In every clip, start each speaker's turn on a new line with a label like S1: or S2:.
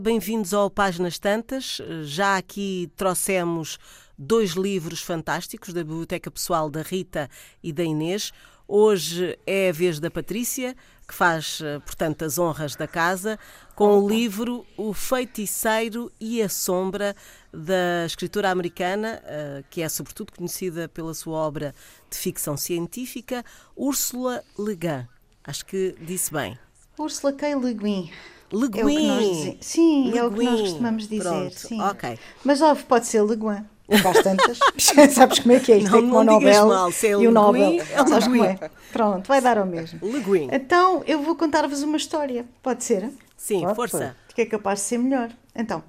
S1: Bem-vindos ao Páginas Tantas. Já aqui trouxemos dois livros fantásticos da Biblioteca Pessoal da Rita e da Inês. Hoje é a vez da Patrícia, que faz, eh, portanto, as honras da casa, com o livro O Feiticeiro e a Sombra, da escritora americana, eh, que é sobretudo conhecida pela sua obra de ficção científica, Ursula Le Guin. Acho que disse bem.
S2: Ursula K. Le Guin.
S1: Le Guin.
S2: É sim, é o que nós costumamos dizer.
S1: Pronto,
S2: sim.
S1: ok.
S2: Mas ó, pode ser Le Guin. Faz tantas. Sabes como é que é isto?
S1: Não,
S2: é como
S1: não
S2: o Nobel
S1: mal, se é
S2: e o Nobel.
S1: É
S2: como é? Pronto, vai dar ao mesmo.
S1: Le Guin.
S2: Então, eu vou contar-vos uma história. Pode ser?
S1: Sim,
S2: Pode,
S1: força.
S2: pode. Que é capaz de ser melhor. Então,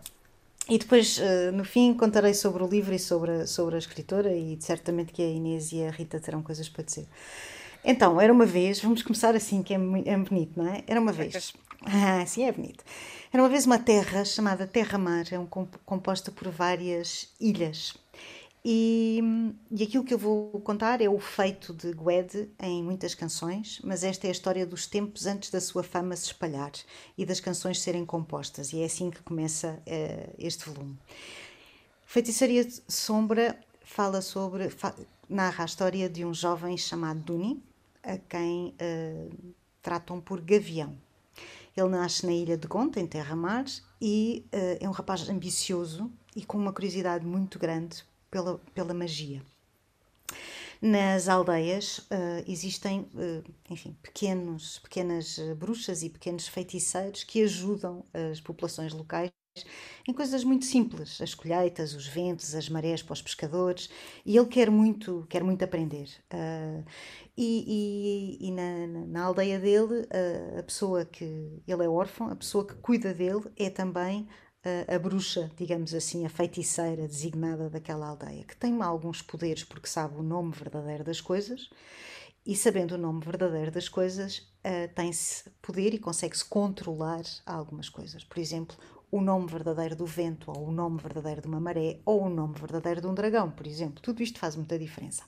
S2: e depois, eh, no fim, contarei sobre o livro e sobre a, sobre a escritora e certamente que a Inês e a Rita terão coisas para dizer. Então, era uma vez, vamos começar assim, que é, é bonito, não é? Era uma vez. Ah, sim, é bonito. Era uma vez uma terra chamada Terra-Mar, é um, comp- composta por várias ilhas. E, e aquilo que eu vou contar é o feito de Gued em muitas canções, mas esta é a história dos tempos antes da sua fama se espalhar e das canções serem compostas, e é assim que começa eh, este volume. Feitiçaria Sombra fala sobre, fa- narra a história de um jovem chamado Duni, a quem eh, tratam por Gavião. Ele nasce na ilha de Gonta, em Terra-Mar, e eh, é um rapaz ambicioso e com uma curiosidade muito grande pela, pela magia. Nas aldeias eh, existem, eh, enfim, pequenos, pequenas bruxas e pequenos feiticeiros que ajudam as populações locais em coisas muito simples, as colheitas, os ventos, as marés para os pescadores, e ele quer muito, quer muito aprender. Ah, e e- e na, na- aldeia dele, ah, a pessoa que ele é órfão, a pessoa que cuida dele é também ah, a bruxa, digamos assim, a feiticeira designada daquela aldeia, que tem alguns poderes porque sabe o nome verdadeiro das coisas e sabendo o nome verdadeiro das coisas, tem-se poder e consegue-se controlar algumas coisas. Por exemplo, o nome verdadeiro do vento, ou o nome verdadeiro de uma maré, ou o nome verdadeiro de um dragão, por exemplo. Tudo isto faz muita diferença.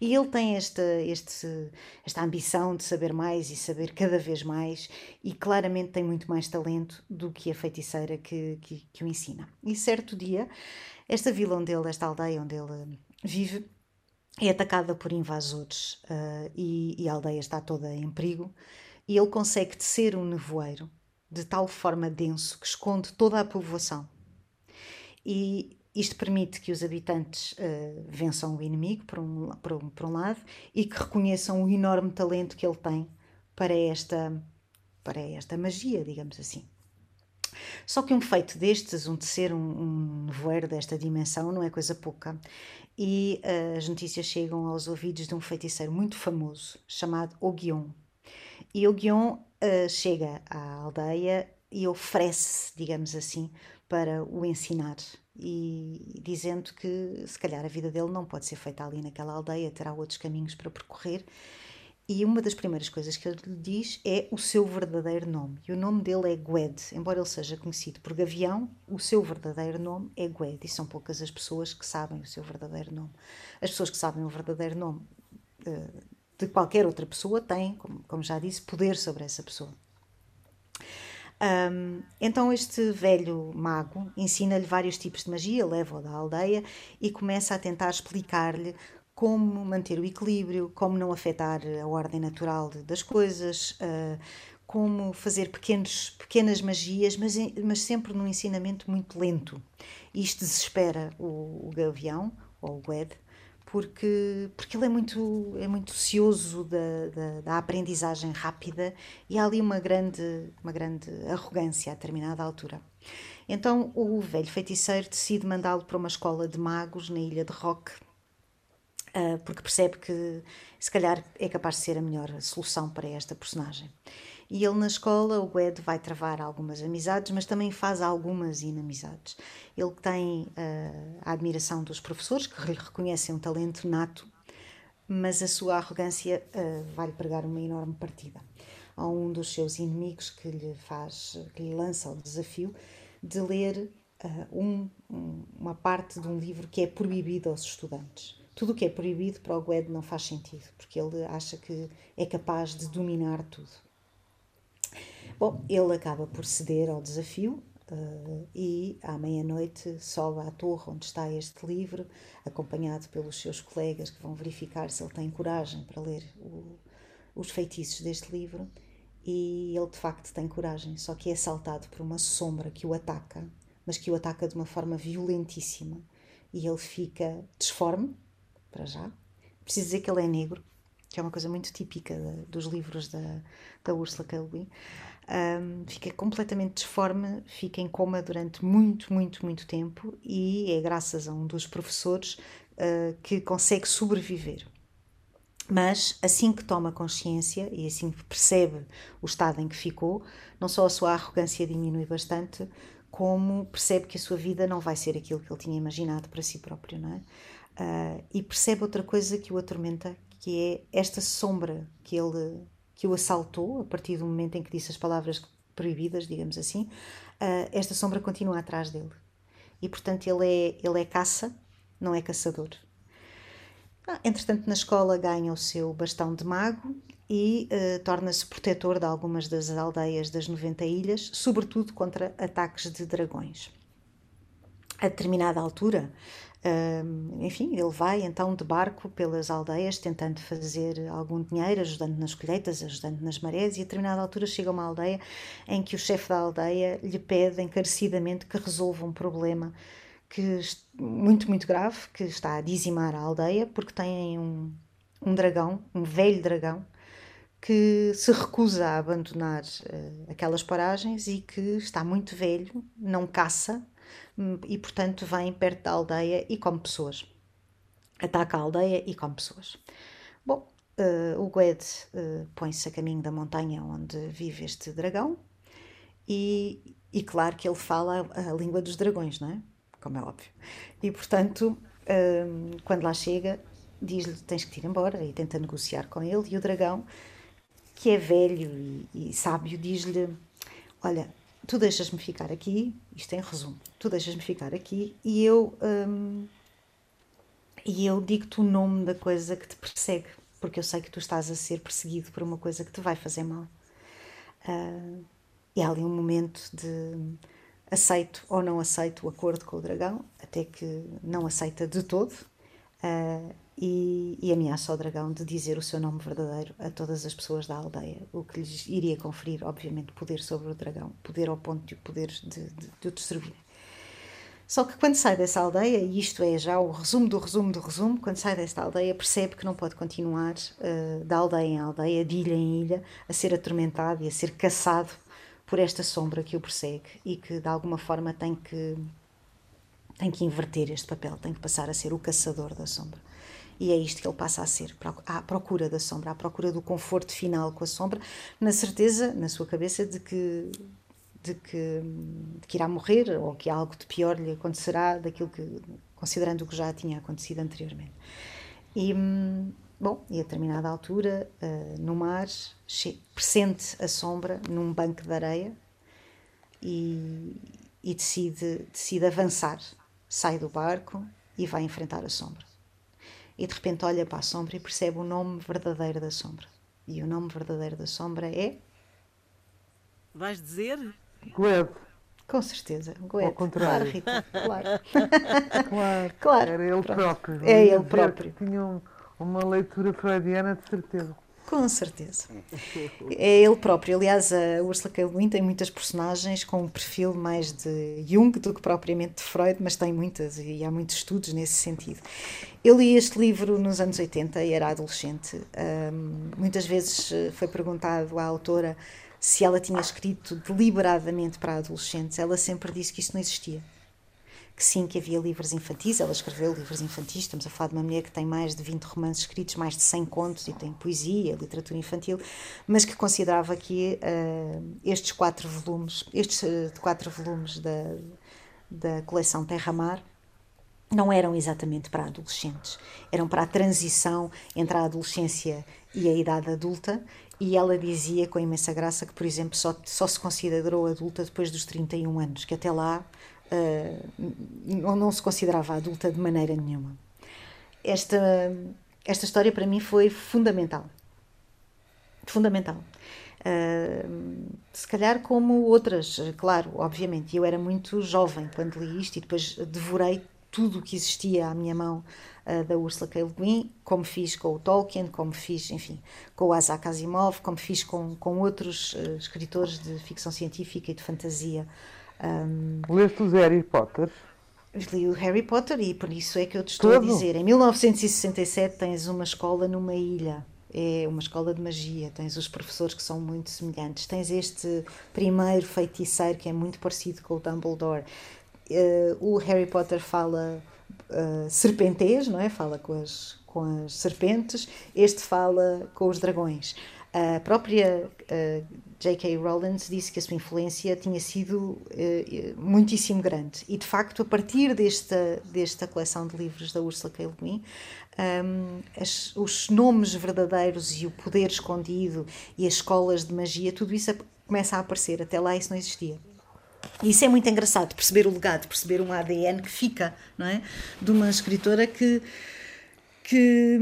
S2: E ele tem esta, este, esta ambição de saber mais e saber cada vez mais, e claramente tem muito mais talento do que a feiticeira que, que, que o ensina. E certo dia, esta vila onde ele, esta aldeia onde ele vive, é atacada por invasores ah, e, e a aldeia está toda em perigo e ele consegue tecer um nevoeiro de tal forma denso que esconde toda a povoação. E isto permite que os habitantes ah, vençam o inimigo, por um, por, um, por um lado, e que reconheçam o enorme talento que ele tem para esta, para esta magia, digamos assim. Só que um feito destes, um tecer um, um nevoeiro desta dimensão, não é coisa pouca. E uh, as notícias chegam aos ouvidos de um feiticeiro muito famoso, chamado Ogion. E Ogion uh, chega à aldeia e oferece, digamos assim, para o ensinar. E dizendo que se calhar a vida dele não pode ser feita ali naquela aldeia, terá outros caminhos para percorrer. E uma das primeiras coisas que ele lhe diz é o seu verdadeiro nome. E o nome dele é Gwed. Embora ele seja conhecido por Gavião, o seu verdadeiro nome é Gwed. E são poucas as pessoas que sabem o seu verdadeiro nome. As pessoas que sabem o verdadeiro nome eh, de qualquer outra pessoa têm, como, como já disse, poder sobre essa pessoa. Um, então este velho mago ensina-lhe vários tipos de magia, leva-o da aldeia e começa a tentar explicar-lhe como manter o equilíbrio, como não afetar a ordem natural das coisas, uh, como fazer pequenos, pequenas magias, mas, mas sempre num ensinamento muito lento. Isto desespera o, o gavião, ou o Gued, porque, porque ele é muito, é muito cioso da, da, da aprendizagem rápida e há ali uma grande, uma grande arrogância a determinada altura. Então o velho feiticeiro decide mandá-lo para uma escola de magos na ilha de Rock, ah, porque percebe que se calhar é capaz de ser a melhor solução para esta personagem. E ele na escola, o Gued, vai travar algumas amizades, mas também faz algumas inamizades. Ele tem ah, a admiração dos professores, que lhe reconhecem um talento nato, mas a sua arrogância ah, vai-lhe pregar uma enorme partida. Há um dos seus inimigos que lhe faz, que lhe lança o desafio de ler um- um- uma parte de um livro que é proibido aos estudantes. Tudo o que é proibido para o Gued não faz sentido, porque ele acha que é capaz de dominar tudo. Bom, ele acaba por ceder ao desafio, uh, e à meia-noite sobe à torre onde está este livro, acompanhado pelos seus colegas que vão verificar se ele tem coragem para ler o, os feitiços deste livro. E ele de facto tem coragem, só que é assaltado por uma sombra que o ataca, mas que o ataca de uma forma violentíssima. E ele fica disforme, para já. Preciso dizer que ele é negro, que é uma coisa muito típica de, dos livros da, da Ursula K. Le Guin um, fica completamente disforme, fica em coma durante muito, muito, muito tempo e é graças a um dos professores uh, que consegue sobreviver. Mas assim que toma consciência e assim que percebe o estado em que ficou, não só a sua arrogância diminui bastante, como percebe que a sua vida não vai ser aquilo que ele tinha imaginado para si próprio, não é? Uh, e percebe outra coisa que o atormenta, que é esta sombra que ele que o assaltou a partir do momento em que disse as palavras proibidas, digamos assim, uh, esta sombra continua atrás dele. E portanto ele é, ele é caça, não é caçador. Ah, entretanto, na escola ganha o seu bastão de mago e uh, torna-se protetor de algumas das aldeias das 90 ilhas, sobretudo contra ataques de dragões. A determinada altura, enfim, ele vai então de barco pelas aldeias tentando fazer algum dinheiro, ajudando nas colheitas, ajudando nas marés, e a determinada altura chega a uma aldeia em que o chefe da aldeia lhe pede encarecidamente que resolva um problema que muito, muito grave, que está a dizimar a aldeia, porque tem um, um dragão, um velho dragão, que se recusa a abandonar uh, aquelas paragens e que está muito velho, não caça, e, portanto, vem perto da aldeia e come pessoas. Ataca a aldeia e come pessoas. Bom, uh, o Gued uh, põe-se a caminho da montanha onde vive este dragão e, e, claro que ele fala a, a língua dos dragões, não é? Como é óbvio. E, portanto, uh, quando lá chega, diz-lhe tens que ir embora e tenta negociar com ele e o dragão, que é velho e, e sábio, diz-lhe olha, tu deixas-me ficar aqui, isto em resumo, tu deixas-me ficar aqui e eu, hum, e eu digo-te o nome da coisa que te persegue, porque eu sei que tu estás a ser perseguido por uma coisa que te vai fazer mal. Uh, e há ali um momento de aceito ou não aceito o acordo com o dragão, até que não aceita de todo. Uh, e, e, ameaça ao dragão de dizer o seu nome verdadeiro a todas as pessoas da aldeia, o que lhes iria conferir, obviamente, poder sobre o dragão, poder ao ponto de o poder de, de, de o destruir. Só que quando sai dessa aldeia, e isto é já o resumo do resumo do resumo, quando sai desta aldeia percebe que não pode continuar uh, de aldeia em aldeia, de ilha em ilha, a ser atormentado e a ser caçado por esta sombra que o persegue e que de alguma forma tem que tem que inverter este papel, tem que passar a ser o caçador da sombra. E é isto que ele passa a ser, à procura da sombra, à procura do conforto final com a sombra, na certeza, na sua cabeça, de que, de que, de que irá morrer ou que algo de pior lhe acontecerá daquilo que, considerando o que já tinha acontecido anteriormente. E, bom, e a determinada altura, uh, no mar, pressente a sombra num banco de areia e, e decide, decide avançar. Sai do barco e vai enfrentar a sombra e de repente olha para a sombra e percebe o nome verdadeiro da sombra. E o nome verdadeiro da sombra é.
S1: Vais dizer?
S3: Gleb.
S2: Com certeza, Gleb.
S3: Ao contrário.
S2: Claro, Rita, claro.
S3: claro.
S2: claro.
S3: Era ele próprio.
S2: É ele próprio.
S3: Tinha um, uma leitura freudiana de certeza.
S2: Com certeza. É ele próprio. Aliás, a Ursula K. Le Guin tem muitas personagens com um perfil mais de Jung do que propriamente de Freud, mas tem muitas e há muitos estudos nesse sentido. Eu li este livro nos anos 80 e era adolescente. Um, muitas vezes eh, foi perguntado à autora se ela tinha escrito deliberadamente para adolescentes. Ela sempre disse que isso não existia que sim, que havia livros infantis, ela escreveu livros infantis, estamos a falar de uma mulher que tem mais de 20 romances escritos, mais de 100 contos e tem poesia, literatura infantil, mas que considerava que uh, estes quatro volumes, estes uh, quatro volumes da, da coleção Terra-Mar, não eram exatamente para adolescentes, eram para a transição entre a adolescência e a idade adulta, e ela dizia com imensa graça que, por exemplo, só, só se considerou adulta depois dos 31 anos, que até lá uh, não se considerava adulta de maneira nenhuma. Esta, esta história para mim foi fundamental. Fundamental. Uh, se calhar como outras, claro, obviamente. Eu era muito jovem quando li isto e depois devorei tudo o que existia à minha mão uh, da Ursula K. Le Guin, como fiz com o Tolkien, como fiz, enfim, com o Isaac Asimov, como fiz com, com outros uh, escritores de ficção científica e de fantasia.
S3: Um, Leste os Harry Potter?
S2: Li o Harry Potter e por isso é que eu te estou Todo? a dizer. Em 1967 tens uma escola numa ilha. É uma escola de magia. Tens os professores que são muito semelhantes. Tens este primeiro feiticeiro que é muito parecido com o Dumbledore. Uh, o Harry Potter fala uh, serpentês, não é? Fala com as, com as serpentes. Este fala com os dragões. A própria uh, J.K. Rowling disse que a sua influência tinha sido uh, muitíssimo grande. E, de facto, a partir desta, desta coleção de livros da Ursula K. Le Guin, um, as, os nomes verdadeiros e o poder escondido e as escolas de magia, tudo isso começa a aparecer. Até lá isso não existia. E isso é muito engraçado, perceber o legado, perceber um ADN que fica, não é? De uma escritora que que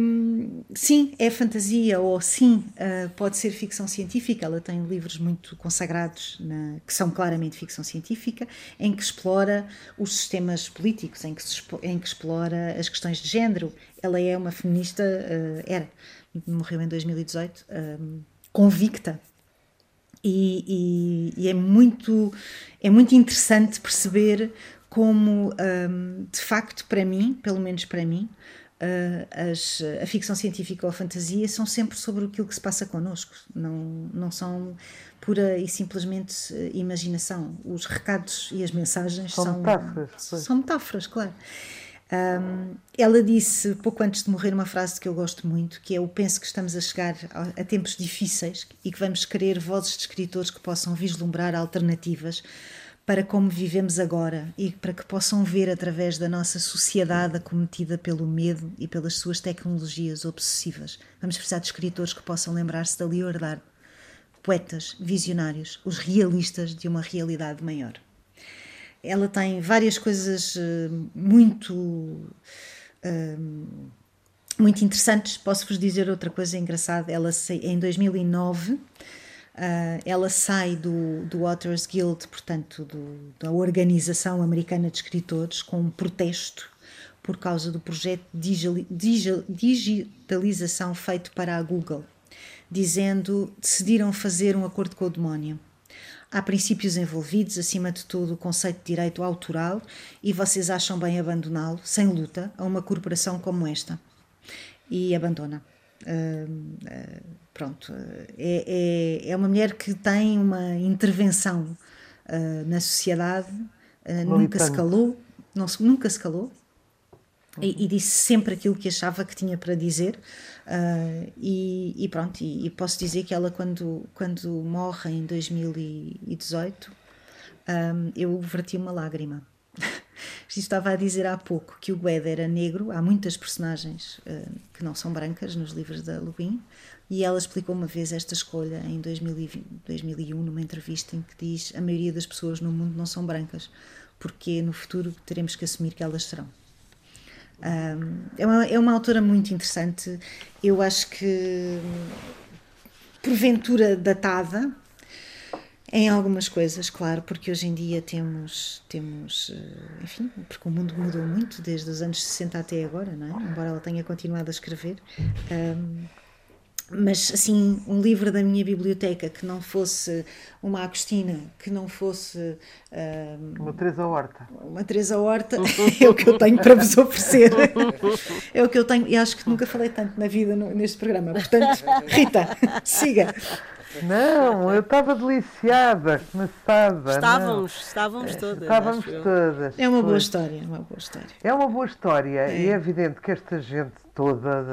S2: sim, é fantasia ou sim, uh, pode ser ficção científica. Ela tem livros muito consagrados na, que são claramente ficção científica, em que explora os sistemas políticos, em que, se, em que explora as questões de género. Ela é uma feminista, uh, era, morreu em 2018, uh, convicta. E, e, e, é muito é muito interessante perceber como um, de facto para mim pelo menos para mim as, a ficção científica ou a fantasia são sempre sobre aquilo que se passa connosco, não, não são pura e simplesmente eh, imaginação. Os recados e as mensagens são,
S3: são metáforas.
S2: São metáforas, claro. Um, ela disse, pouco antes de morrer, uma frase que eu gosto muito, que é eu penso que estamos a chegar a, a tempos difíceis e que vamos querer vozes de escritores que possam vislumbrar alternativas para como vivemos agora e para que possam ver através da nossa sociedade acometida pelo medo e pelas suas tecnologias obsessivas. Vamos precisar de escritores que possam lembrar-se da liberdade, poetas, visionários, os realistas de uma realidade maior. Ela tem várias coisas eh, muito. Eh, muito interessantes. Posso-vos dizer outra coisa engraçada. Ela, em 2009, Uh, ela sai do, do Authors Guild, portanto, do, da Organização Americana de Escritores, com um protesto por causa do projeto de digitalização feito para a Google, dizendo decidiram fazer um acordo com o demónio. Há princípios envolvidos, acima de tudo o conceito de direito autoral, e vocês acham bem abandoná-lo, sem luta, a uma corporação como esta. E abandona. Uh, uh, pronto, é, é, é, uma mulher que tem uma intervenção uh, na sociedade, nunca se calou, não, nunca se calou, e, e, disse sempre aquilo que achava que tinha para dizer. E, e, pronto, e, e, posso dizer que ela, quando, quando morre em 2018, um, eu verti uma lágrima. Estava a dizer há pouco que o Guedes era negro, há muitas personagens uh, que não são brancas nos livros da Lubin, e ela explicou uma vez esta escolha em 2020, 2001, numa entrevista em que diz: A maioria das pessoas no mundo não são brancas, porque no futuro teremos que assumir que elas serão. Um, é, uma, é uma autora muito interessante, eu acho que porventura datada, em algumas coisas, claro, porque hoje em dia temos, temos, eh, enfim, porque o mundo mudou muito desde os anos 60 até agora, não é? Embora ela tenha continuado a escrever. Um, mas assim, um livro da minha biblioteca que não fosse uma Agostina, que não fosse
S3: um, uma Teresa Horta.
S2: Uma Teresa Horta é o que eu tenho para vos oferecer. É o que eu tenho, e acho que nunca falei tanto na vida no, neste programa. Portanto, Rita, siga.
S3: Não, eu estava deliciada, começada.
S1: Estávamos,
S3: não.
S1: estávamos todas.
S3: Estávamos todas.
S2: É uma boa história, é uma boa história.
S3: É uma boa história é. e é evidente que esta gente toda,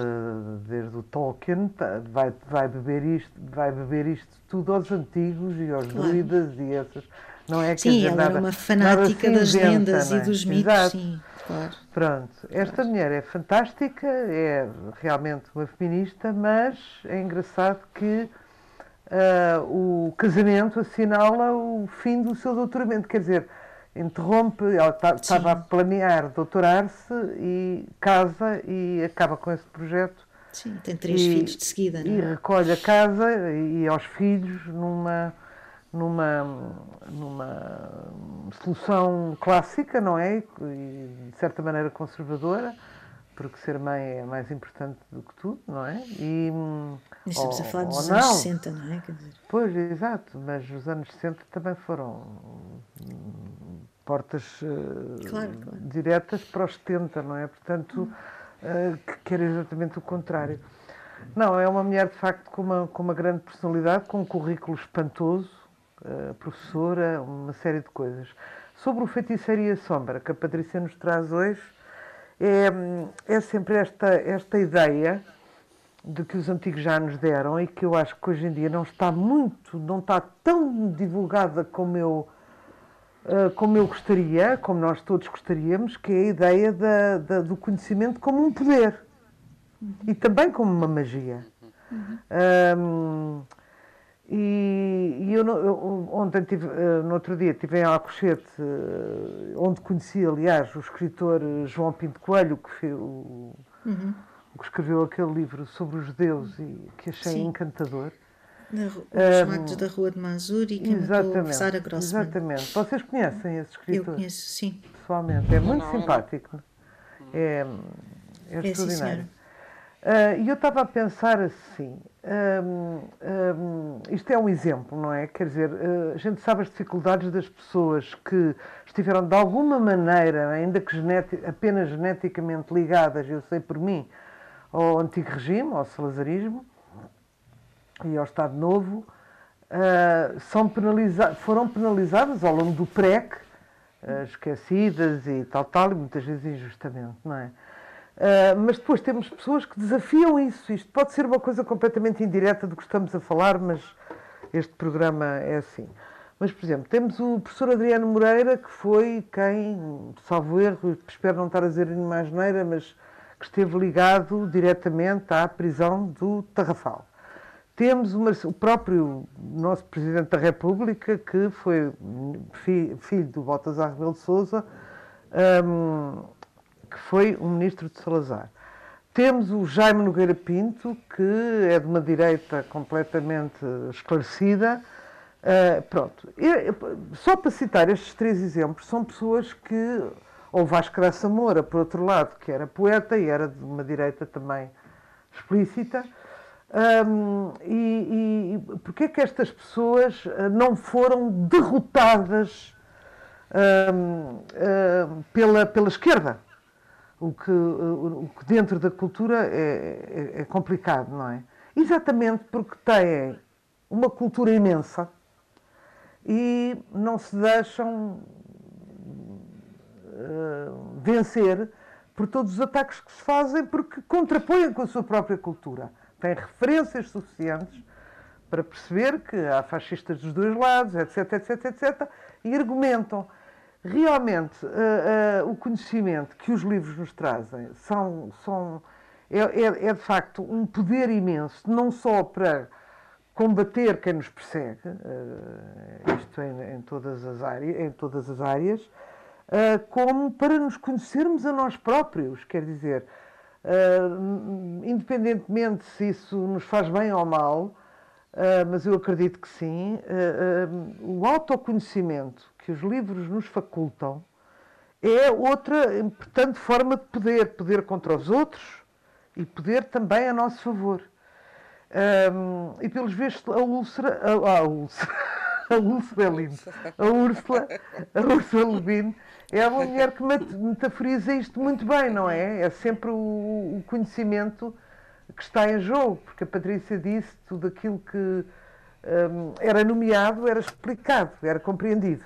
S3: desde o Tolkien, tá, vai, vai, beber isto, vai beber isto tudo aos antigos e aos claro. druidas e essas. Não é que
S2: sim, ela
S3: nada,
S2: era uma fanática das lendas é? e dos mitos, Exato. sim, claro.
S3: Pronto, esta claro. mulher é fantástica, é realmente uma feminista, mas é engraçado que uh, o casamento assinala o fim do seu doutoramento. Quer dizer, interrompe, ela estava a planear doutorar-se e casa e acaba com esse projeto
S2: Sim, tem três e, filhos de seguida, não
S3: é? E recolhe a casa e aos filhos numa, numa, numa solução clássica, não é? E, de certa maneira conservadora, porque ser mãe é mais importante do que tudo, não é?
S2: E, Estamos ou, a falar dos anos não. 60, não é? Quer dizer...
S3: Pois, exato, mas os anos 60 também foram portas uh, claro, claro. diretas para os 70, não é? Portanto, uh, que quer exatamente o contrário. Não, é uma mulher de facto com uma, com uma grande personalidade, com um currículo espantoso, uh, professora, uma série de coisas. Sobre o feiticeiro e a sombra, que a Patrícia nos traz hoje, é, é sempre esta, esta ideia de que os antigos já nos deram e que eu acho que hoje em dia não está muito, não está tão divulgada como eu, uh, como eu gostaria, como nós todos gostaríamos, que é a ideia da, da, do conhecimento como um poder uhum. e também como uma magia. Uhum. Um, e, e eu, eu, ontem tive, uh, no outro dia estive em Alcochete, uh, onde conheci, aliás, o escritor João Pinto Coelho, que, fez, o, uhum. que escreveu aquele livro sobre os judeus e que achei Sim. encantador.
S2: Na, os um, da Rua de Mazur e que exatamente, Sara Grossman.
S3: Exatamente. Vocês conhecem esse escritor?
S2: Eu conheço, sim.
S3: Pessoalmente. É muito simpático. É, é, é extraordinário. Uh, e eu estava a pensar assim, um, um, isto é um exemplo, não é? Quer dizer, uh, a gente sabe as dificuldades das pessoas que estiveram de alguma maneira, ainda que apenas geneticamente ligadas, eu sei por mim, ao antigo regime, ao salazarismo e ao Estado Novo, uh, são penaliza foram penalizadas ao longo do PREC, esquecidas e tal, tal, e muitas vezes injustamente, não é? Uh, mas depois temos pessoas que desafiam isso. Isto pode ser uma coisa completamente indireta do que estamos a falar, mas este programa é assim. Mas, por exemplo, temos o professor Adriano Moreira, que foi quem, salvo erro, espero não estar a dizer nenhuma asneira, mas que esteve ligado diretamente à prisão do Tarrafal. Temos uma, o próprio nosso Presidente da República, que foi filho do Baltasar Rebelo de um, que foi o ministro de Salazar. Temos o Jaime Nogueira Pinto, que é de uma direita completamente esclarecida. Uh, pronto. só para citar estes três exemplos, são pessoas que. Ou Vasco Graça Moura, por outro lado, que era poeta e era de uma direita também explícita. Um, e, e porquê é que estas pessoas ah, não foram derrotadas um, um, pela, pela esquerda? O que, o que dentro da cultura é, é, é complicado, não é? Exatamente porque têm uma cultura imensa e não se deixam uh, vencer por todos os ataques que se fazem porque contrapõem com a sua própria cultura. Têm referências suficientes para perceber que há fascistas dos dois lados, etc, etc, etc, e argumentam realmente uh, uh, o conhecimento que os livros nos trazem são, são é, é, é, de facto um poder imenso, não só para combater quem nos persegue, uh, isto em, em, todas as áreas, em todas as áreas, como para nos conhecermos a nós próprios, quer dizer, independentemente se isso nos faz bem ou mal, mas eu acredito que sim, o autoconhecimento que os livros nos facultam é outra importante forma de poder, poder contra os outros e poder também a nosso favor. Um, e pelos vistos a úlcera, a, a úlcera, a úlcera é lindo, a Úrsula, a Úrsula Levine é uma mulher que metaforiza isto muito bem, não é? É sempre o, o conhecimento que está em jogo, porque a Patrícia disse tudo aquilo que um, era nomeado, era explicado, era compreendido.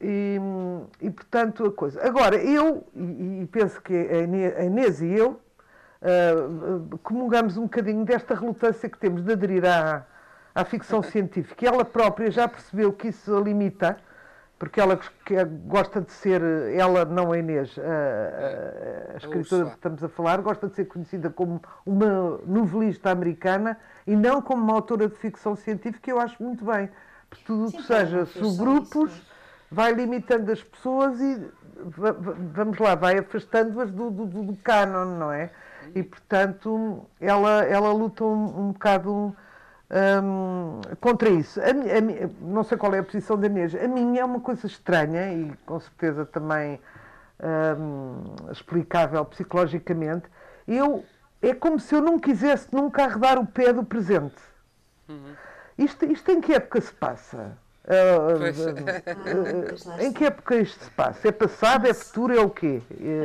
S3: E, e, portanto, a coisa. Agora, eu, e, e penso que a Inês e eu uh, comungamos um bocadinho desta relutância que temos de aderir à, à ficção científica. E ela própria já percebeu que isso a limita, porque ela que gosta de ser, ela não a Inês, a, a, a escritora que estamos a falar, gosta de ser conhecida como uma novelista americana e não como uma autora de ficção científica, eu acho muito bem tudo o que seja subgrupos vai limitando as pessoas e vamos lá, vai afastando-as do, do, do canon, não é? e, portanto, ela, ela luta um, um bocado um, contra isso. A, a, não sei qual é a posição da Inês. A minha é uma coisa estranha e, com certeza, também um, explicável psicologicamente. Eu, é como se eu não quisesse nunca arredar o pé do presente. Uhum. Isto, isto em que época se passa? Uh, uh, em que época isto se passa? É passado, é futuro, é o quê,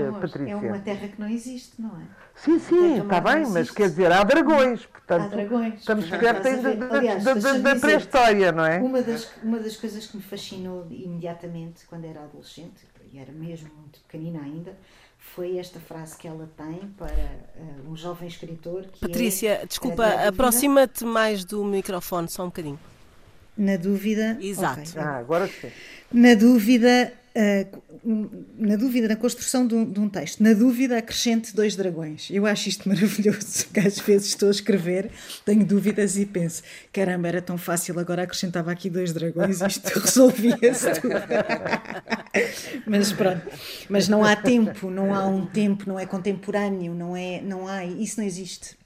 S2: Amor, Patrícia? É uma terra que não existe, não é?
S3: Sim, sim, está bem, mas quer dizer, há dragões, portanto,
S2: há dragões.
S3: estamos perto ainda da, da, da pré-história, não é?
S2: Uma das, uma das coisas que me fascinou imediatamente quando era adolescente, e era mesmo muito pequenina ainda, foi esta frase que ela tem para uh, um jovem escritor. Que
S1: Patrícia, é, desculpa, aproxima-te mais do microfone só um bocadinho.
S2: Na dúvida.
S1: Exato. Okay.
S3: Ah, agora sim.
S2: Na dúvida, uh, na dúvida, na construção de um, de um, texto, na dúvida, acrescente dois dragões. Eu acho isto maravilhoso, porque às vezes estou a escrever, tenho dúvidas e penso: caramba, era tão fácil, agora acrescentava aqui dois dragões isto resolvia-se tudo. mas pronto, mas não há tempo, não há um tempo, não é contemporâneo, não é, não há, isso não existe.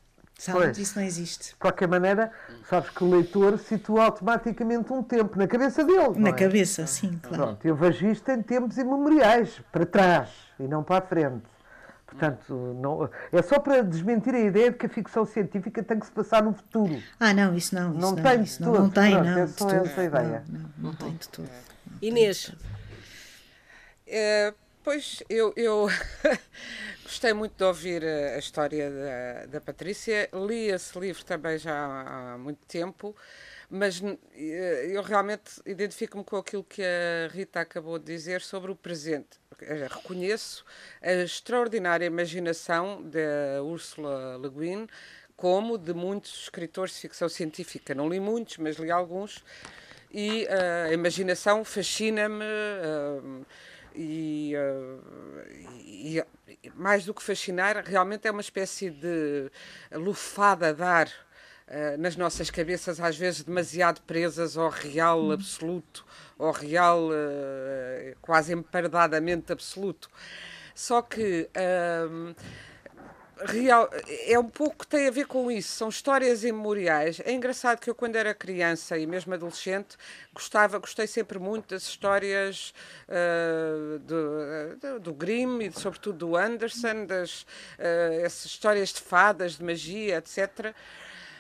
S2: Sabe? Isso não existe.
S3: De qualquer maneira, sabes que o leitor situa automaticamente um tempo na cabeça dele.
S2: Na
S3: é?
S2: cabeça, sim, claro.
S3: Pronto, eu vejo isto em tempos imemoriais, para trás e não para a frente. Portanto, não, é só para desmentir a ideia de que a ficção científica tem que se passar no futuro.
S2: Ah, não, isso não. Isso
S3: não,
S2: não,
S3: tem
S2: isso
S3: de todo.
S2: Não, tem,
S3: Pronto,
S2: não.
S3: É só essa ideia.
S2: Não, não, não tem de todo.
S1: Inês.
S4: É, pois, eu, eu Gostei muito de ouvir a história da, da Patrícia. Li esse livro também já há, há muito tempo, mas eh, eu realmente identifico-me com aquilo que a Rita acabou de dizer sobre o presente. Reconheço a extraordinária imaginação da Ursula Le Guin, como de muitos escritores de ficção científica. Não li muitos, mas li alguns. E uh, a imaginação fascina-me. Uh, e, uh, e, mais do que fascinar, realmente é uma espécie de lufada de ar uh, nas nossas cabeças, às vezes demasiado presas ao real hum. absoluto, ao real uh, quase empardadamente absoluto. Só que real, é um pouco que tem a ver com isso. São histórias imemoriais. É engraçado que eu, quando era criança e mesmo adolescente, gostava, gostei sempre muito das histórias uh, do, do, Grimm e, sobretudo, do Anderson, das uh, essas histórias de fadas, de magia, etc.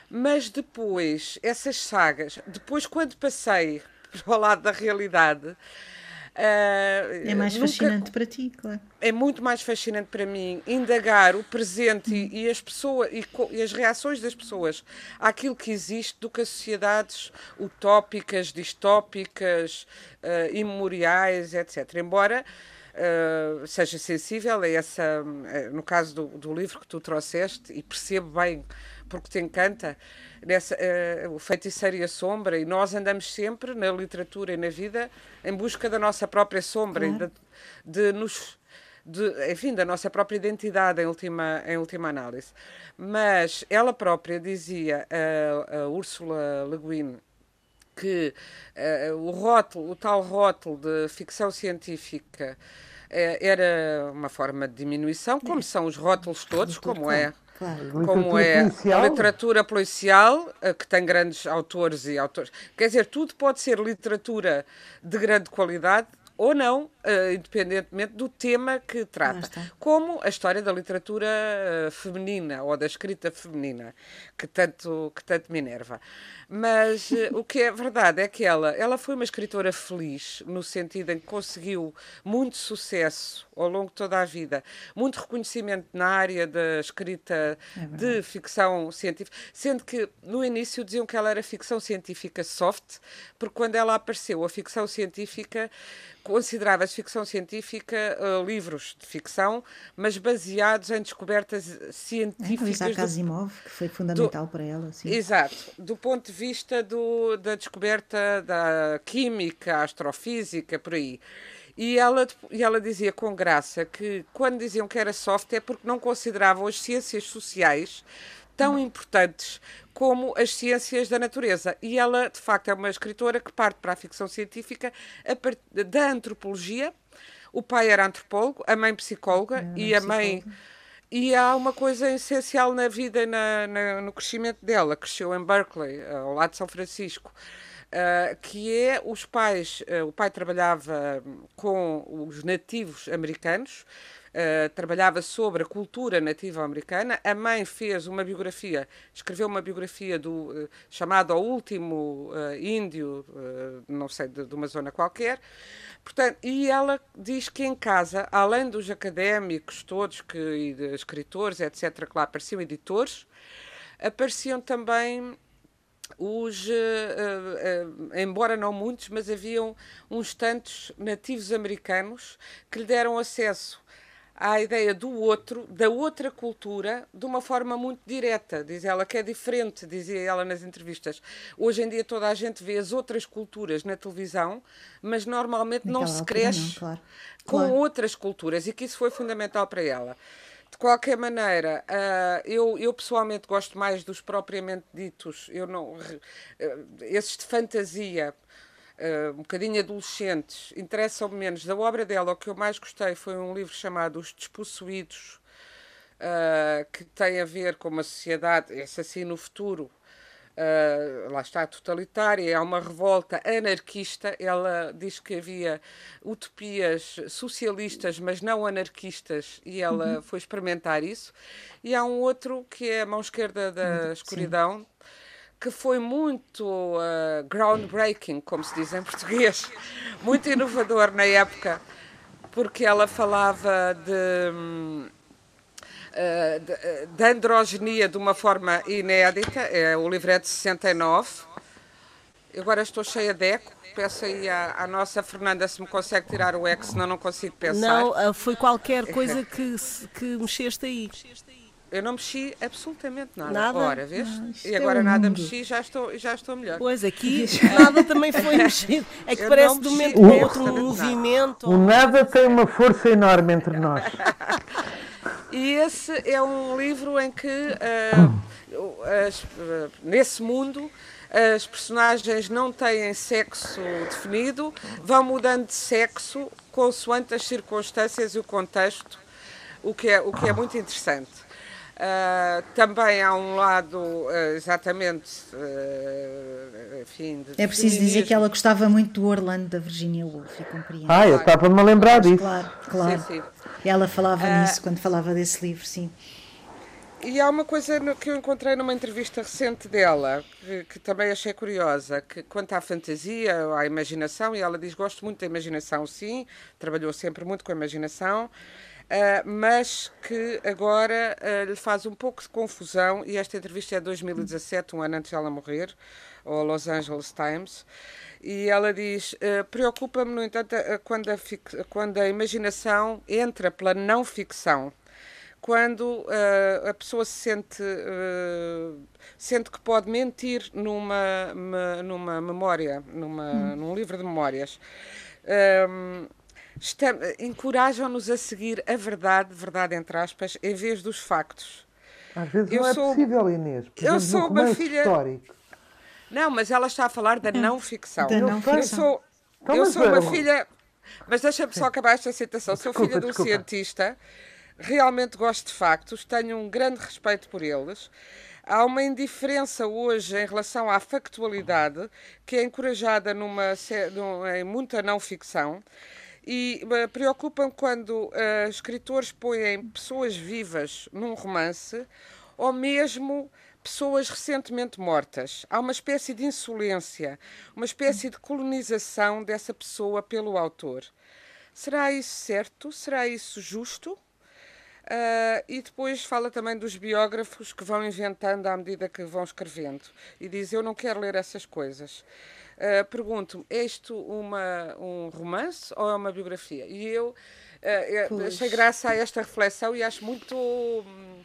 S4: Mas depois, essas sagas, depois, quando passei para o lado da realidade
S2: Uh, é mais nunca, fascinante para ti, claro.
S4: É muito mais fascinante para mim indagar o presente hum. e, e, as pessoas e, e, as reações das pessoas àquilo que existe do que as sociedades utópicas, distópicas, uh, imemoriais, etc. Embora uh, seja sensível a essa, no caso do, do livro que tu trouxeste, e percebo bem porque te encanta, nessa, uh, o feiticeiro e a sombra, e nós andamos sempre na literatura e na vida em busca da nossa própria sombra claro. de, de nos. De, enfim, da nossa própria identidade em última, em última análise. Mas ela própria dizia, a, a Úrsula Le Guin, que uh, o rótulo, o tal rótulo de ficção científica era uma forma de diminuição, como são os rótulos todos, como é
S2: Claro.
S4: Como é policial. a literatura policial, eh, que tem grandes autores e autores. Quer dizer, tudo pode ser literatura de grande qualidade ou não, uh, independentemente do tema que trata. Como a história da literatura uh, feminina ou da escrita feminina, que tanto, que tanto me enerva. Mas uh, o que é verdade é que ela, ela foi uma escritora feliz, no sentido em que conseguiu muito sucesso ao longo de toda a vida, muito reconhecimento na área da escrita é de ficção científica, sendo que no início diziam que ela era ficção científica soft, porque quando ela apareceu, a ficção científica considerava-se ficção científica uh, livros de ficção, mas baseados em descobertas científicas.
S2: É, Isaac Asimov, que foi fundamental
S4: do,
S2: para ela. Sim.
S4: Exato, do ponto de vista do, da descoberta da química, astrofísica, por aí. E ela, e ela dizia com graça que quando diziam que era soft é porque não consideravam as ciências sociais tão importantes como as ciências da natureza. E ela, de facto, é uma escritora que parte para a ficção científica a da antropologia. O pai era antropólogo, a mãe psicóloga e a mãe e há uma coisa essencial na vida na, na, no crescimento dela. Cresceu em Berkeley, ao lado de São Francisco. Uh, que é os pais, uh, o pai trabalhava com os nativos americanos, uh, trabalhava sobre a cultura nativa americana, a mãe fez uma biografia, escreveu uma biografia do chamada O Último Índio, não sei, de, de, uma zona qualquer, portanto, e ela diz que em casa, além dos académicos todos, que, e de escritores, etc., que lá apareciam, editores, apareciam também os, uh, uh, embora não muitos, mas haviam uns tantos nativos americanos que lhe deram acesso à ideia do outro, da outra cultura, de uma forma muito direta. Diz ela que é diferente, dizia ela nas entrevistas. Hoje em dia toda a gente vê as outras culturas na televisão, mas normalmente Naquela não se cresce não, claro. com claro. outras culturas e que isso foi fundamental para ela. De qualquer maneira, uh, eu, eu pessoalmente gosto mais dos propriamente ditos, eu não, uh, esses de fantasia, um bocadinho adolescentes, interessam-me menos. Da obra dela, o que eu mais gostei foi um livro chamado Os Despossuídos, que tem a ver com uma sociedade, esse assim no futuro, uh, lá está, totalitária, há uma revolta anarquista. Ela diz que havia utopias socialistas, mas não anarquistas, e ela uhum. foi experimentar isso. E há um outro que é a mão esquerda da escuridão. Sim que foi muito uh, groundbreaking, como se diz em português, muito inovador na época, porque ela falava de eh, da androgenia de uma forma inédita. É, o livro é de 69. Agora estou cheia de eco. Peço aí à, à, nossa Fernanda se me consegue tirar o eco, senão não consigo pensar.
S1: Não, eh, foi qualquer coisa que, que mexeste aí.
S4: Eu não mexi absolutamente nada.
S1: Nada?
S4: Ora, vês? e agora é nada mexi já estou, já estou melhor.
S1: Pois, aqui nada também foi mexido. É que Eu parece de um momento para outro um movimento.
S3: O nada tem uma força enorme entre nós.
S4: E esse é um livro em que, uh, as, uh, nesse mundo, as personagens não têm sexo definido, vão mudando de sexo consoante as circunstâncias e o contexto, o que é, o que é muito interessante. Uh, também há um lado uh, exatamente uh, enfim,
S2: é preciso dizer que ela gostava muito do Orlando da Virginia Woolf e compreendo.
S3: ah eu estava-me a lembrar disso
S2: claro, claro. Sim, sim. ela falava nisso quando falava desse livro, sim
S4: e há uma coisa que eu encontrei numa entrevista recente dela, que, que, também achei curiosa, que quanto à fantasia, à imaginação, e ela diz, gosto muito da imaginação, sim, trabalhou sempre muito com a imaginação, Uh, mas que agora uh, lhe faz um pouco de confusão, e esta entrevista é de 2017, um ano antes dela morrer, ao Los Angeles Times, e ela diz: uh, Preocupa-me, no entanto, quando a, quando a imaginação entra pela não ficção. Quando a pessoa se sente, sente que pode mentir numa, numa memória, numa, hum. num livro de memórias encorajam-nos a seguir a verdade, verdade entre aspas, em vez dos factos.
S3: Às vezes eu não é sou, possível, Inês. Eu sou uma filha. Histórico.
S4: Não, mas ela está a falar da não ficção. Da não ficção. Eu sou, então, eu sou uma filha. Mas deixa-me só acabar esta citação. Desculpa, sou filha de um desculpa. cientista, realmente gosto de factos, tenho um grande respeito por eles. Há uma indiferença hoje em relação à factualidade que é encorajada numa, em muita não ficção e uh, preocupam quando uh, escritores põem pessoas vivas num romance ou mesmo pessoas recentemente mortas. Há uma espécie de insolência, uma espécie de colonização dessa pessoa pelo autor. Será isso certo? Será isso justo? Uh, e depois fala também dos biógrafos que vão inventando à medida que vão escrevendo. E diz: Eu não quero ler essas coisas. Uh, Pergunto-me, é isto uma, um romance ou é uma biografia? E eu uh, achei graça a esta reflexão e acho muito uh,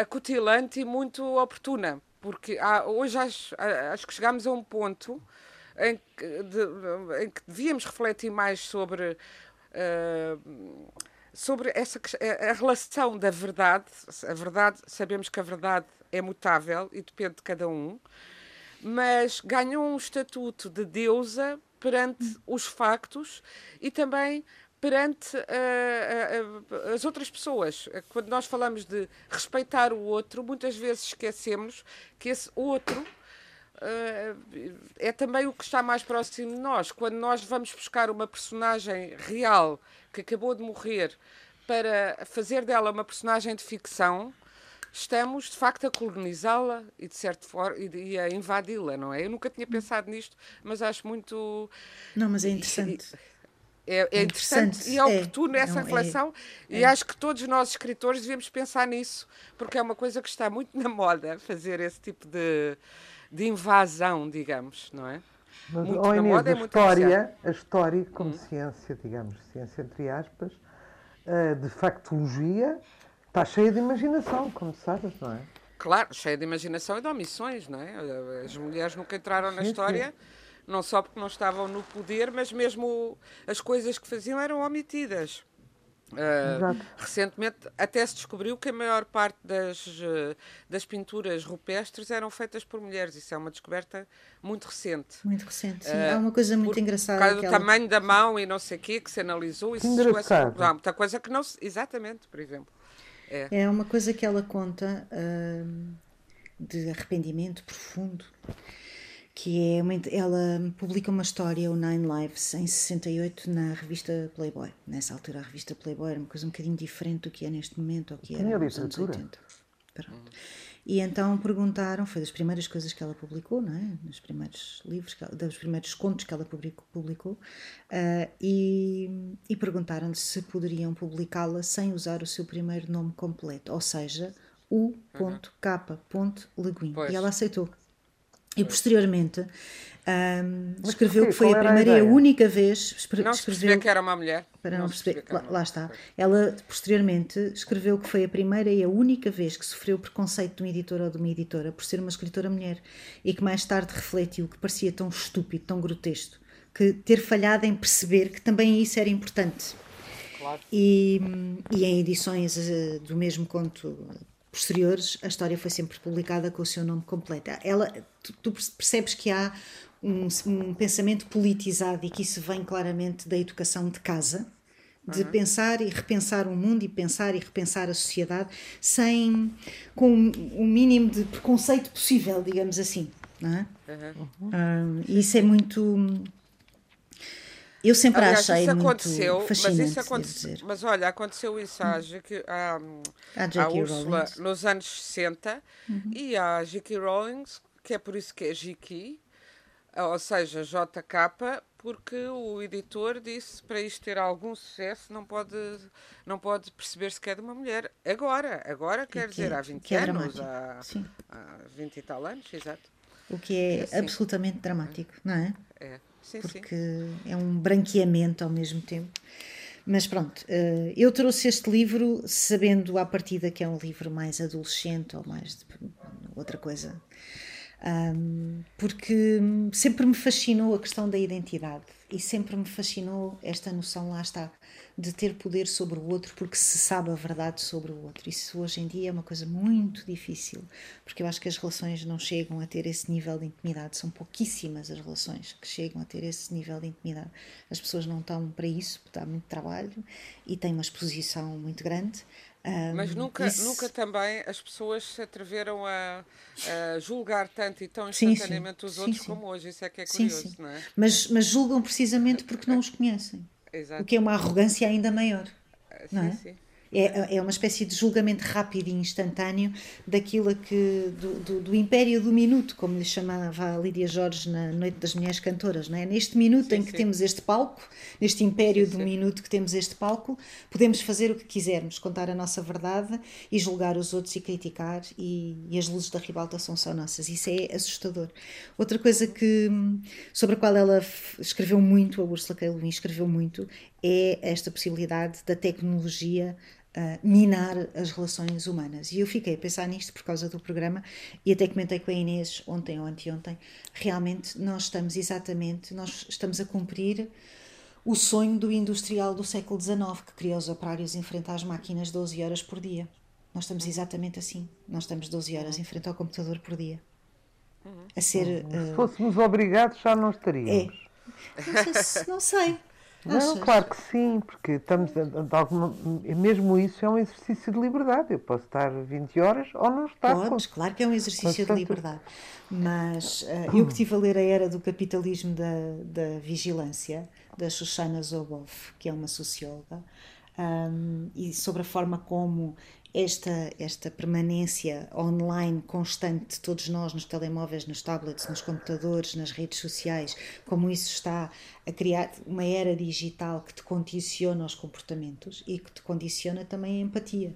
S4: acutilante e muito oportuna, porque há, hoje acho, acho que chegámos a um ponto em que, de, em que devíamos refletir mais sobre. Uh, sobre essa a relação da verdade, a verdade, sabemos que a verdade é mutável e depende de cada um, mas ganhou um estatuto de deusa perante os factos e também perante uh, uh, as outras pessoas. Quando nós falamos de respeitar o outro, muitas vezes esquecemos que esse outro é também o que está mais próximo de nós. Quando nós vamos buscar uma personagem real que acabou de morrer para fazer dela uma personagem de ficção, estamos de facto a colonizá-la e de certo for, e, a invadi-la, não é? Eu nunca tinha pensado nisto, mas acho muito.
S2: Não, mas é interessante.
S4: É, é, é interessante, interessante, e é oportuno é, essa não, reflexão é, e acho que todos nós escritores devemos pensar nisso porque é uma coisa que está muito na moda fazer esse tipo de, de invasão, digamos, não é?
S3: Mas, muito na Inês, moda a é história, a história como hum. ciência, digamos, ciência entre aspas, uh, de factologia, está cheia de imaginação, como sabes, não é?
S4: Claro, cheia de imaginação e de omissões, não é? As mulheres nunca entraram na sim, história. Sim não só porque não estavam no poder, mas mesmo as coisas que faziam eram omitidas. Uh, recentemente até se descobriu que a maior parte das, uh, das pinturas rupestres eram feitas por mulheres. Isso é uma descoberta muito recente.
S2: Muito recente, sim. Uh, é uma coisa muito
S4: por,
S2: engraçada.
S4: Por causa do tamanho da mão e não sei o quê que se analisou e se conclusão. Muita coisa que não se... Exatamente, por exemplo.
S2: É. é uma coisa que ela conta de arrependimento profundo que é uma, ela publica uma história, o Nine Lives, em 68 na revista Playboy. Nessa altura a revista Playboy era uma coisa um bocadinho diferente do que é neste momento, ou que era nos anos 80. Pronto. E então perguntaram, foi das primeiras coisas que ela publicou, não é? Dos primeiros livros, dos primeiros contos que ela publicou, uh, e, e perguntaram-lhe se poderiam publicá-la sem usar o seu primeiro nome completo, ou seja, u.k.leguin. E ela aceitou. E posteriormente um, escreveu que foi a primeira e a única vez.
S4: Não escreveu que era uma mulher.
S2: Para não, não perceber, lá, lá, está. Ela posteriormente escreveu que foi a primeira e a única vez que sofreu preconceito de um editor ou de uma editora por ser uma escritora mulher e que mais tarde refletiu que parecia tão estúpido, tão grotesco, que ter falhado em perceber que também isso era importante. Claro. E, e em edições eh, do mesmo conto posteriores, a história foi sempre publicada com o seu nome completo. Ela, tu, tu percebes que há um, um, pensamento politizado e que isso vem claramente da educação de casa, de uhum. pensar e repensar o mundo e pensar e repensar a sociedade sem com o mínimo de preconceito possível, digamos assim. Não é? Uhum. Um, isso é muito eu sempre Aliás, achei isso muito aconteceu, fascinante, mas isso aconteceu,
S4: mas olha, aconteceu isso à, à, à, à Úrsula nos anos 60 uhum. e à J.K. Rowling, que é por isso que é J.K., ou seja, JK, porque o editor disse para isto ter algum sucesso não pode, não pode perceber-se que é de uma mulher. Agora, agora quer que, dizer, há 20 é anos, há, há 20 e tal anos, exato.
S2: O que é, é assim. absolutamente dramático, não é?
S4: É. Sim,
S2: porque
S4: sim.
S2: é um branqueamento ao mesmo tempo. Mas pronto, eh, eu trouxe este livro sabendo à partida que é um livro mais adolescente ou mais de outra coisa, porque sempre me fascinou a questão da identidade e sempre me fascinou esta noção, lá está, de ter poder sobre o outro porque se sabe a verdade sobre o outro. Isso hoje em dia é uma coisa muito difícil, porque eu acho que as relações não chegam a ter esse nível de intimidade. São pouquíssimas as relações que chegam a ter esse nível de intimidade. As pessoas não estão para isso, porque dá muito trabalho e têm uma exposição muito grande.
S4: Um, Mas nunca, isso... nunca também as pessoas se atreveram a, a julgar tanto e tão instantaneamente sim, sim. os outros sim, como hoje. Isso é que é curioso, não é?
S2: Mas, mas julgam precisamente porque não os conhecem. Exato. O que é uma arrogância ainda maior. Não é? Sim. É, é uma espécie de julgamento rápido e instantâneo daquilo que do, do, do, império do minuto, como lhe chamava a Lídia Jorge na Noite das Mulheres Cantoras, não é? Neste minuto sim, em que sim. temos este palco, neste império sim, do minuto que temos este palco, podemos fazer o que quisermos, contar a nossa verdade e julgar os outros e criticar e, e as luzes da ribalta são só nossas. Isso é assustador. Outra coisa que sobre a qual ela escreveu muito, a Ursula K. Le Guin escreveu muito, é esta possibilidade da tecnologia uh, minar as relações humanas. E eu fiquei a pensar nisto por causa do programa e até comentei com a Inês ontem ou anteontem. Realmente nós estamos exatamente, nós estamos a cumprir o sonho do industrial do século XIX, que queria os operários em frente às máquinas 12 horas por dia. Nós estamos exatamente assim. Nós estamos 12 horas em frente ao computador por dia. A ser.
S3: Se ah, fôssemos obrigados, já não estaríamos.
S2: É. Não sei. não sei.
S3: Não, claro que sim, porque estamos de, de alguma, mesmo isso é um exercício de liberdade. Eu posso estar 20 horas ou não estar.
S2: Podes, com... claro que é um exercício de liberdade. Mas uh, eu que estive a ler a Era do Capitalismo da, da Vigilância, da Shoshana Zoboff, que é uma socióloga, um, e sobre a forma como esta, esta permanência online constante de todos nós nos telemóveis, nos tablets, nos computadores, nas redes sociais, como isso está a criar uma era digital que te condiciona os comportamentos e que te condiciona também a empatia.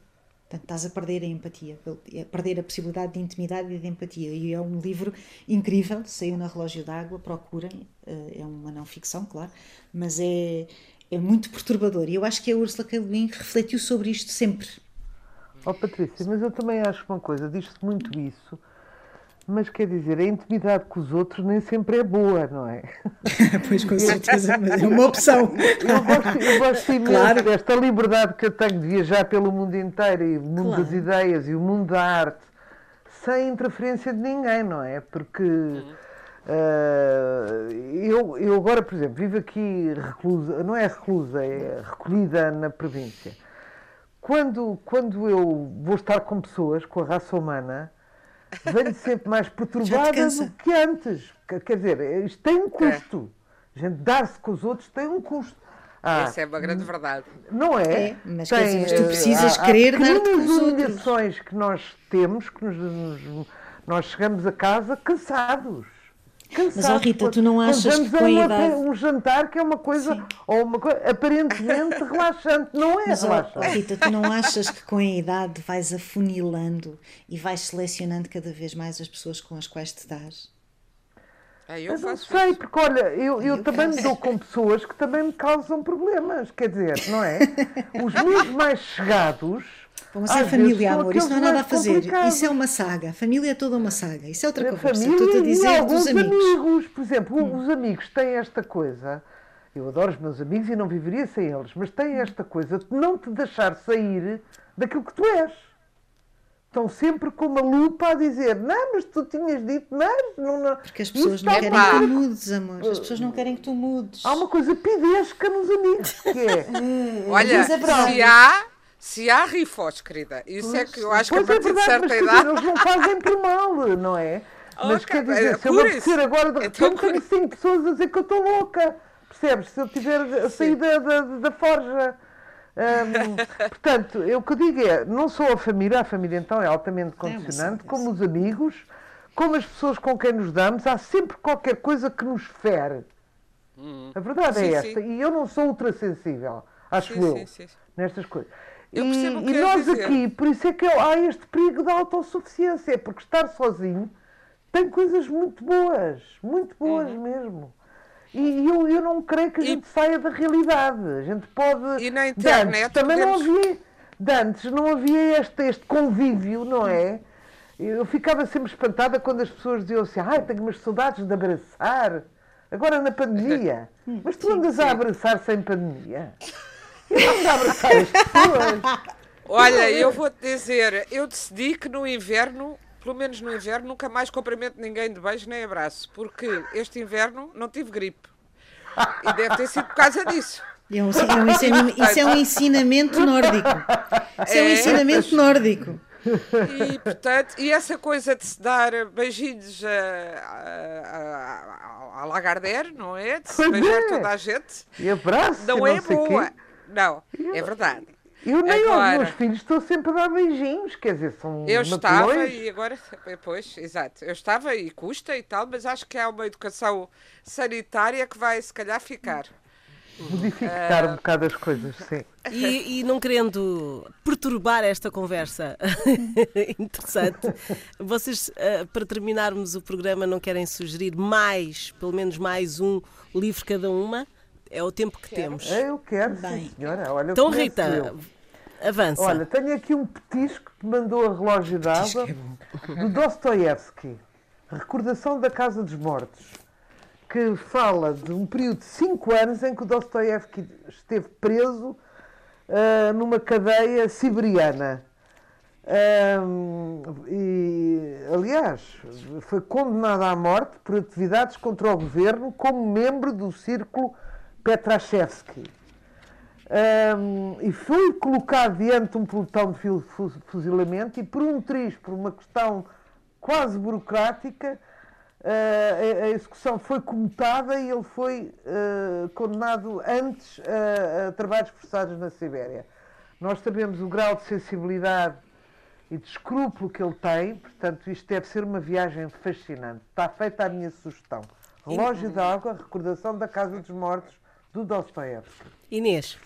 S2: Portanto, estás a perder a empatia, a perder a possibilidade de intimidade e de empatia. E é um livro incrível, saiu na Relógio d'Água, procurem, eh, é uma não ficção, claro, mas é, é muito perturbador. E eu acho que a Ursula K. Le Guin refletiu sobre isto sempre,
S3: Oh Patrícia, mas eu também acho uma coisa, diz-se muito isso, mas quer dizer, a intimidade com os outros nem sempre é boa, não é?
S2: pois com certeza, mas é uma opção.
S3: Eu gosto, eu gosto imenso claro. desta liberdade que eu tenho de viajar pelo mundo inteiro e o mundo claro. das ideias e o mundo da arte sem interferência de ninguém, não é? Porque uh, eu, eu agora, por exemplo, vivo aqui reclusa, não é reclusa, é recolhida na província quando, quando eu vou estar com pessoas, com a raça humana, venho sempre mais perturbada do que antes. Quer dizer, isto tem um custo. É. A gente dar-se com os outros tem um custo.
S4: Ah, Essa é uma grande verdade.
S3: Não é?
S2: é mas, tem, dizer, mas tu precisas há, querer dar-te com os
S3: humilhações que nós temos, que nos, nos, nós chegamos a casa cansados.
S2: Cansados, Mas, oh Rita, tu não achas que com a idade...
S3: um jantar que é uma coisa, ou uma coisa aparentemente relaxante, não é
S2: Mas,
S3: relaxante.
S2: Oh, Rita, tu não achas que com a idade vais afunilando e vais selecionando cada vez mais as pessoas com as quais te dás?
S3: É, eu Mas não sei, isso. porque olha, eu, eu, eu também me dou com pessoas que também me causam problemas, quer dizer, não é? Os meus mais chegados
S2: Vamos ser família, amor, isso não há nada a fazer. Isso é uma saga. Família é toda uma saga. Isso é outra coisa.
S3: Família Estou a dizer e alguns amigos. amigos. Por exemplo, hum. os amigos têm esta coisa. Eu adoro os meus amigos e não viveria sem eles, mas têm esta coisa de não te deixar sair daquilo que tu és. Estão sempre com uma lupa a dizer, não, mas tu tinhas dito, mas não. não.
S2: Porque as pessoas não querem que tu mudes, amor. As pessoas não querem que tu mudes.
S3: Há uma coisa pidesca nos amigos, que é.
S4: Olha, é se há se há rifos, querida, isso pois, é que eu acho que a partir é verdade, de certa
S3: mas,
S4: idade.
S3: Eles não fazem por mal, não é? Mas quer dizer, é, se eu apetecer agora, de então, repente tenho cinco pessoas a dizer que eu estou louca. Percebes? Se eu tiver a sair da, da, da forja. Um, portanto, eu, o que eu digo é, não só a família, a família então é altamente condicionante, é como os amigos, como as pessoas com quem nos damos, há sempre qualquer coisa que nos fere. Hum. A verdade é sim, é esta. Sim. E eu não sou ultrassensível, acho sim, eu, nestas coisas.
S4: Eu percebo e,
S3: e nós dizer. aqui, por isso é que há este perigo da autossuficiência, é porque estar sozinho tem coisas muito boas, muito boas uhum. mesmo. E eu, eu não creio que a gente saia da realidade. A gente pode.
S4: E na internet.
S3: Antes, também podemos... não havia. De antes não havia este, este convívio, não é? Eu ficava sempre espantada quando as pessoas diziam assim: ai, tenho umas saudades de abraçar. Agora na pandemia. Mas tu andas sim. a abraçar sem pandemia? Não pessoas.
S4: Olha, eu vou-te dizer, eu decidi que no inverno, pelo menos no inverno, nunca mais cumprimento ninguém de beijo nem abraço, porque este inverno não tive gripe. E deve ter sido por causa disso.
S2: É um, é um isso é um ensinamento nórdico. Isso é, um é. ensinamento nórdico.
S4: E, portanto, e essa coisa de se dar beijinhos a, a, a, a Lagardère, não é? De se beijar é. toda a gente.
S3: E abraço,
S4: não, não é boa. Quê. Não, é verdade.
S3: Eu nem agora, aos meus filhos estou sempre a dar beijinhos, quer dizer, são
S4: Eu estava e agora, pois, exato, eu estava e custa e tal, mas acho que há uma educação sanitária que vai se calhar ficar.
S3: Modificar uh... um bocado as coisas, sim.
S1: E, e não querendo perturbar esta conversa interessante, vocês, uh, para terminarmos o programa, não querem sugerir mais, pelo menos mais um livro cada uma? É o tempo que temos.
S3: É, eu quero, Bem. sim, senhora. Olha,
S1: então, Rita, eu. avança.
S3: Olha, tenho aqui um petisco que mandou a relógio d'água é do Dostoiévski, Recordação da Casa dos Mortos, que fala de um período de cinco anos em que o Dostoiévski esteve preso uh, numa cadeia siberiana. Um, e, aliás, foi condenado à morte por atividades contra o governo como membro do círculo Petrashevsky. Um, e foi colocado diante de um pelotão de fuzilamento e por um triz, por uma questão quase burocrática, uh, a, execução foi comutada e ele foi uh, condenado antes a, a trabalhos forçados na Sibéria. Nós sabemos o grau de sensibilidade e de escrúpulo que ele tem, portanto, isto deve ser uma viagem fascinante. Está feita a minha sugestão. Relógio d'Água, recordação da Casa dos Mortos, do Dostoevsky.
S1: Inês.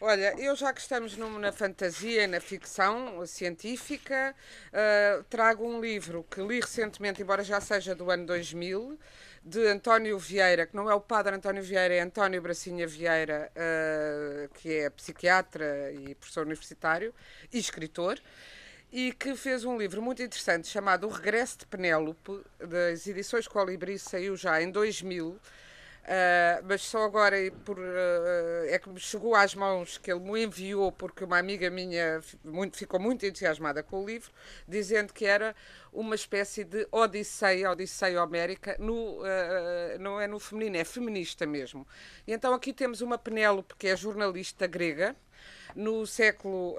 S4: Olha, eu já que estamos na fantasia e na ficção científica, uh, trago um livro que li recentemente, embora já seja do ano 2000, de António Vieira, que não é o padre António Vieira, é António Bracinha Vieira, uh, que é psiquiatra e professor universitário e escritor, e que fez um livro muito interessante chamado O Regresso de Penélope, das edições Colibri, saiu já em 2000 Uh, mas só agora por, uh, é que me chegou às mãos que ele me enviou, porque uma amiga minha muito, ficou muito entusiasmada com o livro, dizendo que era uma espécie de Odisseia, Odisseia Homérica, no, uh, não é no feminino, é feminista mesmo. E então aqui temos uma Penélope, que é jornalista grega, no século,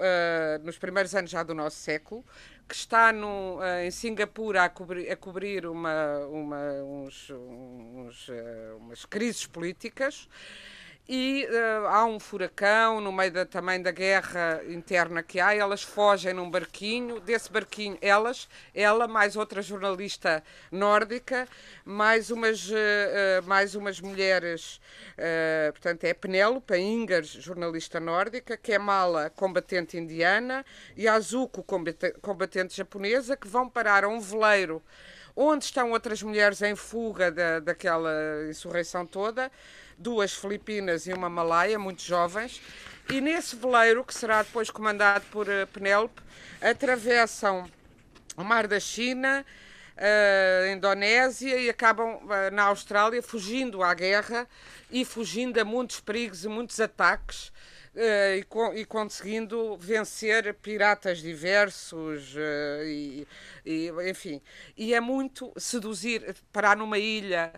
S4: nos primeiros anos já do nosso século, que está no, uh, em Singapura a cobrir, a cobrir uma, uma, uns, uns, uh, umas crises políticas e uh, há um furacão no meio da, também da guerra interna que há, elas fogem num barquinho, desse barquinho elas, ela mais outra jornalista nórdica, mais umas, uh, mais umas mulheres, portanto é Penélope, a Ingers, jornalista nórdica, que é Mala, combatente indiana, e Azuko, combatente japonesa, que vão parar a um veleiro onde estão outras mulheres em fuga da, daquela insurreição toda, duas filipinas e uma malaia, muito jovens, e nesse veleiro, que será depois comandado por uh, Penélope, atravessam o Mar da China, a Indonésia e acabam uh, na Austrália, fugindo à guerra e fugindo a muitos perigos e muitos ataques. E, e, conseguindo vencer piratas diversos e, e, enfim e é muito seduzir parar numa ilha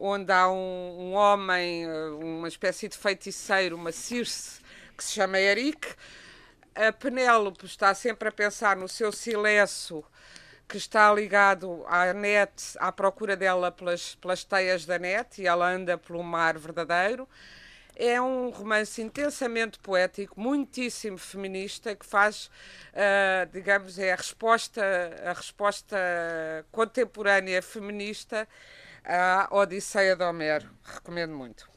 S4: onde há um, um, homem uma espécie de feiticeiro uma Circe que se chama Eric a Penélope está sempre a pensar no seu silêncio que está ligado à net, à procura dela pelas, pelas teias da net, e ela anda pelo mar verdadeiro. É um romance intensamente poético, muitíssimo feminista, que faz, uh, digamos, é a resposta, a resposta contemporânea feminista à Odisseia de Homero. Recomendo muito.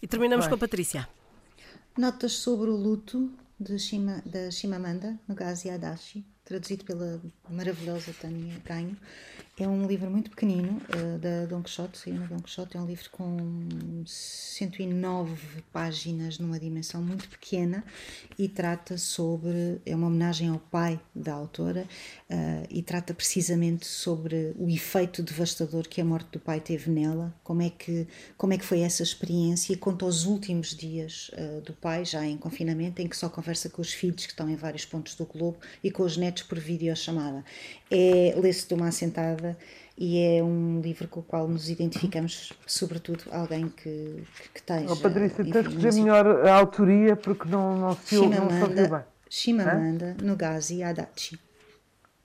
S1: E terminamos Vai. com a Patrícia.
S2: Notas sobre o luto de Shima, da Shimamanda Ngozi Adachi traduzido pela maravilhosa Tânia Ganho. É um livro muito pequenino, uh, da Don Quixote, saiu no Don Quixote. É um livro com 109 páginas numa dimensão muito pequena e trata sobre. É uma homenagem ao pai da autora uh, e trata precisamente sobre o efeito devastador que a morte do pai teve nela, como é que, como é que foi essa experiência e conta os últimos dias uh, do pai, já em confinamento, em que só conversa com os filhos que estão em vários pontos do globo e com os netos por videochamada. É lê-se de uma assentada e é um livro com o qual nos identificamos, sobretudo alguém que, que, que esteja.
S3: Oh, Patrícia, tens de dizer melhor a autoria porque não, não se ouve bem.
S2: Chimamanda Ngozi Adichie.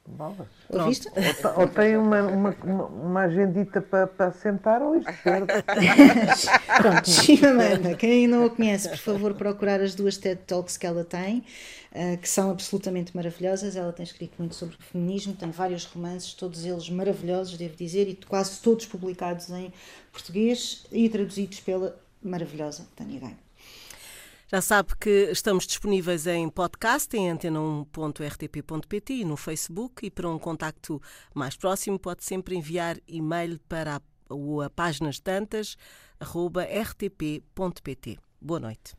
S3: Bolas. Ouviste? Ou, ou, tem uma, uma, uma agendita para, para sentar ou isto perde.
S2: Pronto, Chimamanda, quem não a conhece, por favor, procurar as duas TED Talks que ela tem, uh, que são absolutamente maravilhosas. Ela tem escrito muito sobre feminismo, tem vários romances, todos eles maravilhosos, devo dizer, e quase todos publicados em português e traduzidos pela maravilhosa Tânia Gaio.
S1: Já sabe que estamos disponíveis em podcast, em antena1.rtp.pt e no Facebook. E para um contacto mais próximo, pode sempre enviar e-mail para a, a páginas tantas, arroba rtp.pt. Boa noite.